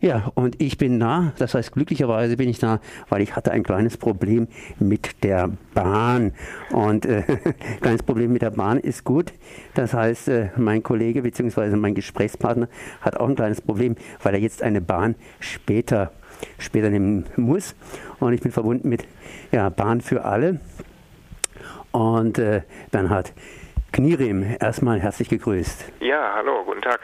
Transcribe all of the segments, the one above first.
Ja, und ich bin da, das heißt glücklicherweise bin ich da, weil ich hatte ein kleines Problem mit der Bahn. Und äh, kleines Problem mit der Bahn ist gut. Das heißt, äh, mein Kollege bzw. mein Gesprächspartner hat auch ein kleines Problem, weil er jetzt eine Bahn später, später nehmen muss. Und ich bin verbunden mit ja, Bahn für alle. Und äh, dann hat Knirim, erstmal herzlich gegrüßt. Ja, hallo, guten Tag.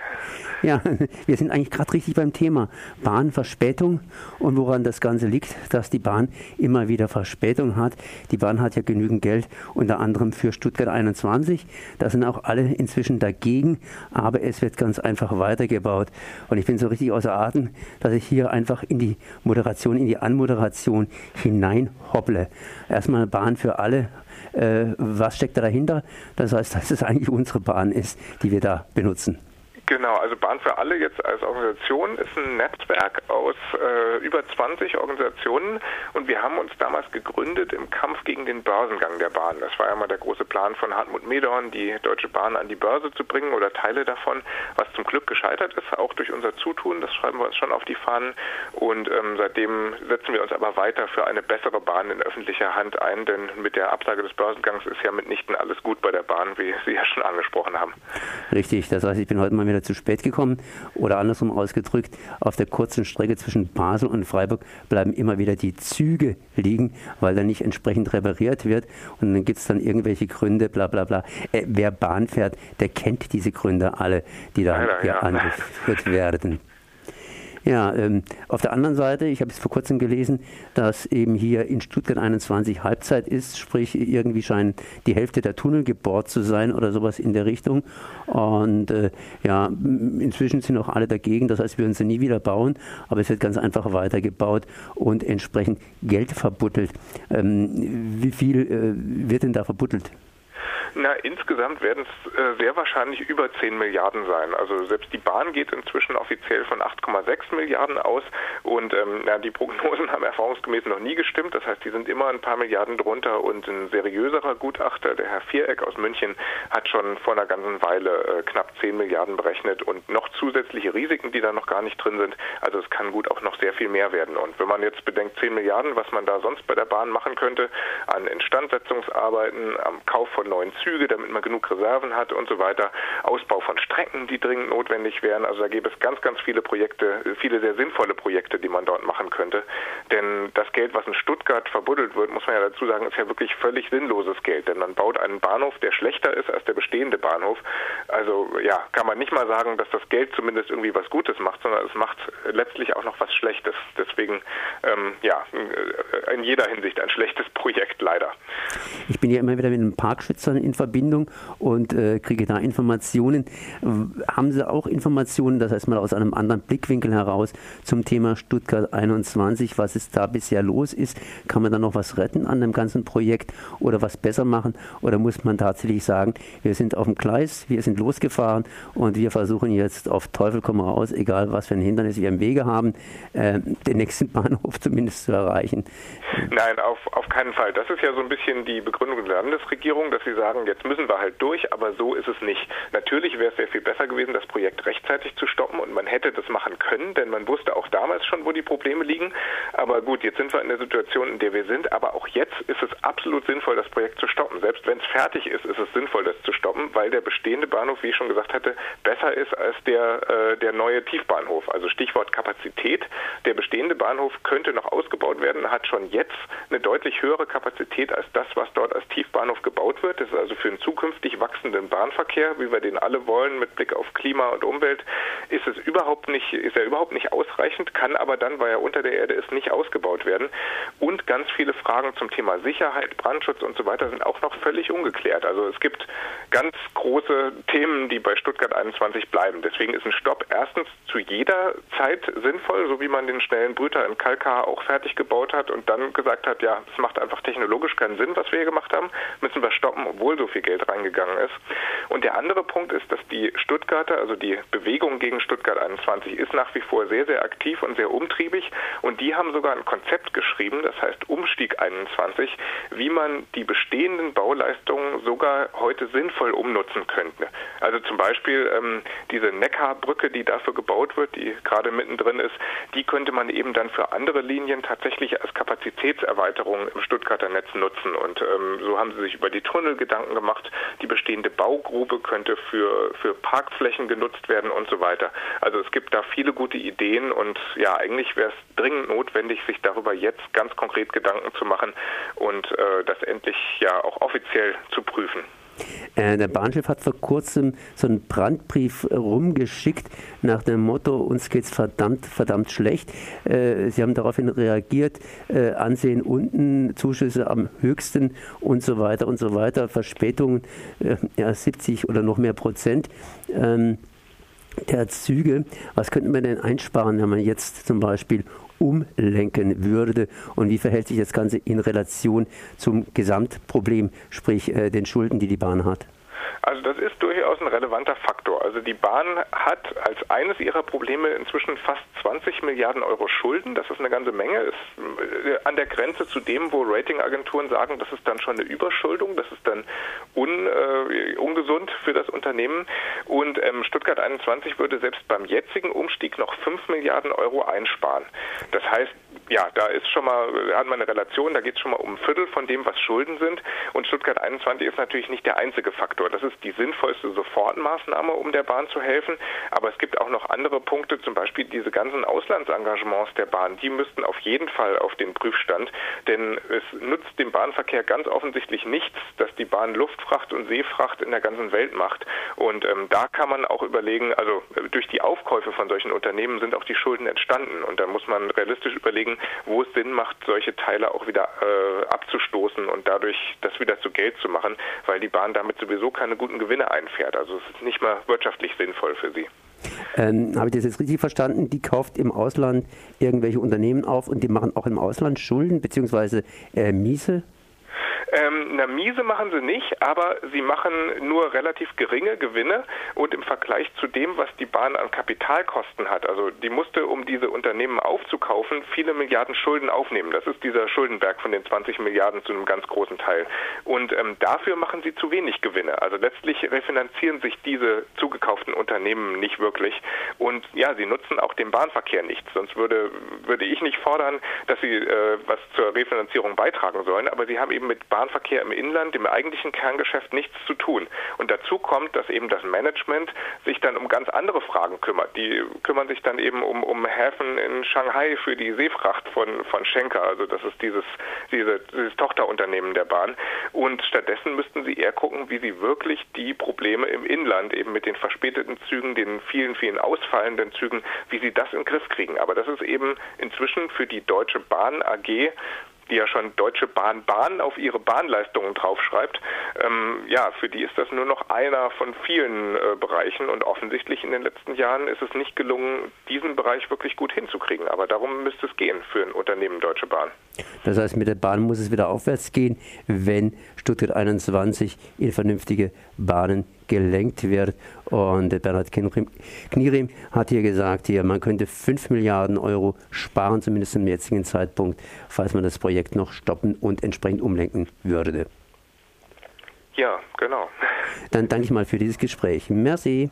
Ja, wir sind eigentlich gerade richtig beim Thema Bahnverspätung und woran das Ganze liegt, dass die Bahn immer wieder Verspätung hat. Die Bahn hat ja genügend Geld, unter anderem für Stuttgart 21. Da sind auch alle inzwischen dagegen, aber es wird ganz einfach weitergebaut. Und ich bin so richtig außer Atem, dass ich hier einfach in die Moderation, in die Anmoderation hineinhopple. Erstmal Bahn für alle äh, was steckt da dahinter? Das heißt, dass es eigentlich unsere Bahn ist, die wir da benutzen. Genau, also Bahn für alle jetzt als Organisation ist ein Netzwerk aus äh, über 20 Organisationen und wir haben uns damals gegründet im Kampf gegen den Börsengang der Bahn. Das war ja mal der große Plan von Hartmut Medorn, die Deutsche Bahn an die Börse zu bringen oder Teile davon, was zum Glück gescheitert ist, auch durch unser Zutun. Das schreiben wir uns schon auf die Fahnen und ähm, seitdem setzen wir uns aber weiter für eine bessere Bahn in öffentlicher Hand ein, denn mit der Absage des Börsengangs ist ja mitnichten alles gut bei der Bahn, wie Sie ja schon angesprochen haben. Richtig, das heißt, ich bin heute mal wieder zu spät gekommen oder andersrum ausgedrückt, auf der kurzen Strecke zwischen Basel und Freiburg bleiben immer wieder die Züge liegen, weil da nicht entsprechend repariert wird und dann gibt es dann irgendwelche Gründe, bla bla bla. Äh, wer Bahn fährt, der kennt diese Gründe alle, die da hier ja. angeführt werden. Ja, ähm, auf der anderen Seite, ich habe es vor kurzem gelesen, dass eben hier in Stuttgart 21 Halbzeit ist, sprich irgendwie scheint die Hälfte der Tunnel gebohrt zu sein oder sowas in der Richtung. Und äh, ja, inzwischen sind auch alle dagegen, das heißt, wir würden sie nie wieder bauen, aber es wird ganz einfach weitergebaut und entsprechend Geld verbuttelt. Ähm, wie viel äh, wird denn da verbuttelt? Na, insgesamt werden es äh, sehr wahrscheinlich über 10 Milliarden sein. Also selbst die Bahn geht inzwischen offiziell von 8,6 Milliarden aus und ähm, na, die Prognosen haben erfahrungsgemäß noch nie gestimmt. Das heißt, die sind immer ein paar Milliarden drunter und ein seriöserer Gutachter, der Herr Viereck aus München, hat schon vor einer ganzen Weile äh, knapp 10 Milliarden berechnet und noch zusätzliche Risiken, die da noch gar nicht drin sind. Also es kann gut auch noch sehr viel mehr werden. Und wenn man jetzt bedenkt, 10 Milliarden, was man da sonst bei der Bahn machen könnte, an Instandsetzungsarbeiten, am Kauf von neuen Züge, damit man genug Reserven hat und so weiter. Ausbau von Strecken, die dringend notwendig wären. Also da gäbe es ganz, ganz viele Projekte, viele sehr sinnvolle Projekte, die man dort machen könnte. Denn das Geld, was in Stuttgart verbuddelt wird, muss man ja dazu sagen, ist ja wirklich völlig sinnloses Geld. Denn man baut einen Bahnhof, der schlechter ist als der bestehende Bahnhof. Also ja, kann man nicht mal sagen, dass das Geld zumindest irgendwie was Gutes macht, sondern es macht letztlich auch noch was Schlechtes. Deswegen ähm, ja, in jeder Hinsicht ein schlechtes Projekt leider. Ich bin ja immer wieder mit einem Parkschützern in Verbindung und äh, kriege da Informationen. Haben Sie auch Informationen, das heißt mal aus einem anderen Blickwinkel heraus zum Thema Stuttgart 21, was es da bisher los ist? Kann man da noch was retten an dem ganzen Projekt oder was besser machen? Oder muss man tatsächlich sagen, wir sind auf dem Gleis, wir sind losgefahren und wir versuchen jetzt auf Teufel komm raus, egal was für ein Hindernis wir im Wege haben, äh, den nächsten Bahnhof zumindest zu erreichen? Nein, auf, auf keinen Fall. Das ist ja so ein bisschen die Begründung der Landesregierung, dass sie sagen, jetzt müssen wir halt durch, aber so ist es nicht. Natürlich wäre es sehr viel besser gewesen, das Projekt rechtzeitig zu stoppen und man hätte das machen können, denn man wusste auch damals schon, wo die Probleme liegen. Aber gut, jetzt sind wir in der Situation, in der wir sind, aber auch jetzt ist es absolut sinnvoll, das Projekt zu stoppen. Selbst wenn es fertig ist, ist es sinnvoll, das zu stoppen, weil der bestehende Bahnhof, wie ich schon gesagt hatte, besser ist als der, äh, der neue Tiefbahnhof. Also Stichwort Kapazität. Der bestehende Bahnhof könnte noch ausgebaut werden, hat schon jetzt eine deutlich höhere Kapazität als das, was dort als Tiefbahnhof gebaut wird. Das ist also für einen zukünftig wachsenden Bahnverkehr, wie wir den alle wollen, mit Blick auf Klima und Umwelt, ist es überhaupt nicht, ist er überhaupt nicht ausreichend, kann aber dann, weil er unter der Erde ist, nicht ausgebaut werden. Und ganz viele Fragen zum Thema Sicherheit, Brandschutz und so weiter sind auch noch völlig ungeklärt. Also es gibt ganz große Themen, die bei Stuttgart 21 bleiben. Deswegen ist ein Stopp erstens zu jeder Zeit sinnvoll, so wie man den schnellen Brüter in Kalkar auch fertig gebaut hat und dann gesagt hat, ja, es macht einfach technologisch keinen Sinn, was wir hier gemacht haben, müssen wir stoppen, obwohl null so viel Geld reingegangen ist. Und der andere Punkt ist, dass die Stuttgarter, also die Bewegung gegen Stuttgart 21 ist nach wie vor sehr, sehr aktiv und sehr umtriebig und die haben sogar ein Konzept geschrieben, das heißt Umstieg 21, wie man die bestehenden Bauleistungen sogar heute sinnvoll umnutzen könnte. Also zum Beispiel ähm, diese Neckarbrücke, die dafür gebaut wird, die gerade mittendrin ist, die könnte man eben dann für andere Linien tatsächlich als Kapazitätserweiterung im Stuttgarter Netz nutzen. Und ähm, so haben sie sich über die Tunnel Gedanken gemacht. Die bestehende Baugrube könnte für, für Parkflächen genutzt werden und so weiter. Also es gibt da viele gute Ideen und ja, eigentlich wäre es dringend notwendig, sich darüber jetzt ganz konkret Gedanken zu machen und äh, das endlich ja auch offiziell zu prüfen. Äh, der Bahnchef hat vor kurzem so einen Brandbrief rumgeschickt nach dem Motto, uns geht's verdammt, verdammt schlecht. Äh, Sie haben daraufhin reagiert, äh, Ansehen unten, Zuschüsse am höchsten und so weiter und so weiter, Verspätungen ja, 70 oder noch mehr Prozent. Ähm, der Züge, was könnten wir denn einsparen, wenn man jetzt zum Beispiel umlenken würde und wie verhält sich das Ganze in Relation zum Gesamtproblem, sprich äh, den Schulden, die die Bahn hat? Also das ist durchaus ein relevanter Faktor. Also die Bahn hat als eines ihrer Probleme inzwischen fast 20 Milliarden Euro Schulden. Das ist eine ganze Menge. Ist äh, an der Grenze zu dem, wo Ratingagenturen sagen, das ist dann schon eine Überschuldung. Das ist dann un, äh, ungesund für das Unternehmen. Und ähm, Stuttgart 21 würde selbst beim jetzigen Umstieg noch 5 Milliarden Euro einsparen. Das heißt, ja, da ist schon mal, da hat man eine Relation, da geht es schon mal um ein Viertel von dem, was Schulden sind. Und Stuttgart 21 ist natürlich nicht der einzige Faktor. Das ist die sinnvollste Sofortmaßnahme, um der Bahn zu helfen. Aber es gibt auch noch andere Punkte, zum Beispiel diese ganzen Auslandsengagements der Bahn. Die müssten auf jeden Fall auf den Prüfstand, denn es nutzt dem Bahnverkehr ganz offensichtlich nichts, dass die Bahn Luftfracht und Seefracht in der ganzen Welt macht. Und ähm, da kann man auch überlegen, also äh, durch die Aufkäufe von solchen Unternehmen sind auch die Schulden entstanden. Und da muss man realistisch überlegen, wo es Sinn macht, solche Teile auch wieder äh, abzustoßen und dadurch das wieder zu Geld zu machen, weil die Bahn damit sowieso keine guten Gewinne einfährt. Also es ist nicht mal wirtschaftlich sinnvoll für sie. Ähm, Habe ich das jetzt richtig verstanden? Die kauft im Ausland irgendwelche Unternehmen auf und die machen auch im Ausland Schulden bzw. Äh, Miese? Ähm, na, miese machen sie nicht, aber sie machen nur relativ geringe Gewinne und im Vergleich zu dem, was die Bahn an Kapitalkosten hat, also die musste, um diese Unternehmen aufzukaufen, viele Milliarden Schulden aufnehmen. Das ist dieser Schuldenberg von den 20 Milliarden zu einem ganz großen Teil. Und ähm, dafür machen sie zu wenig Gewinne. Also letztlich refinanzieren sich diese zugekauften Unternehmen nicht wirklich. Und ja, sie nutzen auch den Bahnverkehr nicht. Sonst würde, würde ich nicht fordern, dass sie äh, was zur Refinanzierung beitragen sollen. Aber sie haben eben mit Bahnverkehr im Inland, dem eigentlichen Kerngeschäft, nichts zu tun. Und dazu kommt, dass eben das Management sich dann um ganz andere Fragen kümmert. Die kümmern sich dann eben um, um Häfen in Shanghai für die Seefracht von, von Schenker. Also das ist dieses, diese, dieses Tochterunternehmen der Bahn. Und stattdessen müssten sie eher gucken, wie sie wirklich die Probleme im Inland, eben mit den verspäteten Zügen, den vielen, vielen ausfallenden Zügen, wie sie das in den Griff kriegen. Aber das ist eben inzwischen für die Deutsche Bahn AG die ja schon Deutsche Bahn Bahn auf ihre Bahnleistungen draufschreibt, ähm, ja, für die ist das nur noch einer von vielen äh, Bereichen und offensichtlich in den letzten Jahren ist es nicht gelungen, diesen Bereich wirklich gut hinzukriegen. Aber darum müsste es gehen für ein Unternehmen Deutsche Bahn. Das heißt, mit der Bahn muss es wieder aufwärts gehen, wenn Stuttgart 21 in vernünftige Bahnen gelenkt wird. Und Bernhard Knierim hat hier gesagt, hier, man könnte 5 Milliarden Euro sparen, zumindest zum jetzigen Zeitpunkt, falls man das Projekt noch stoppen und entsprechend umlenken würde. Ja, genau. Dann danke ich mal für dieses Gespräch. Merci.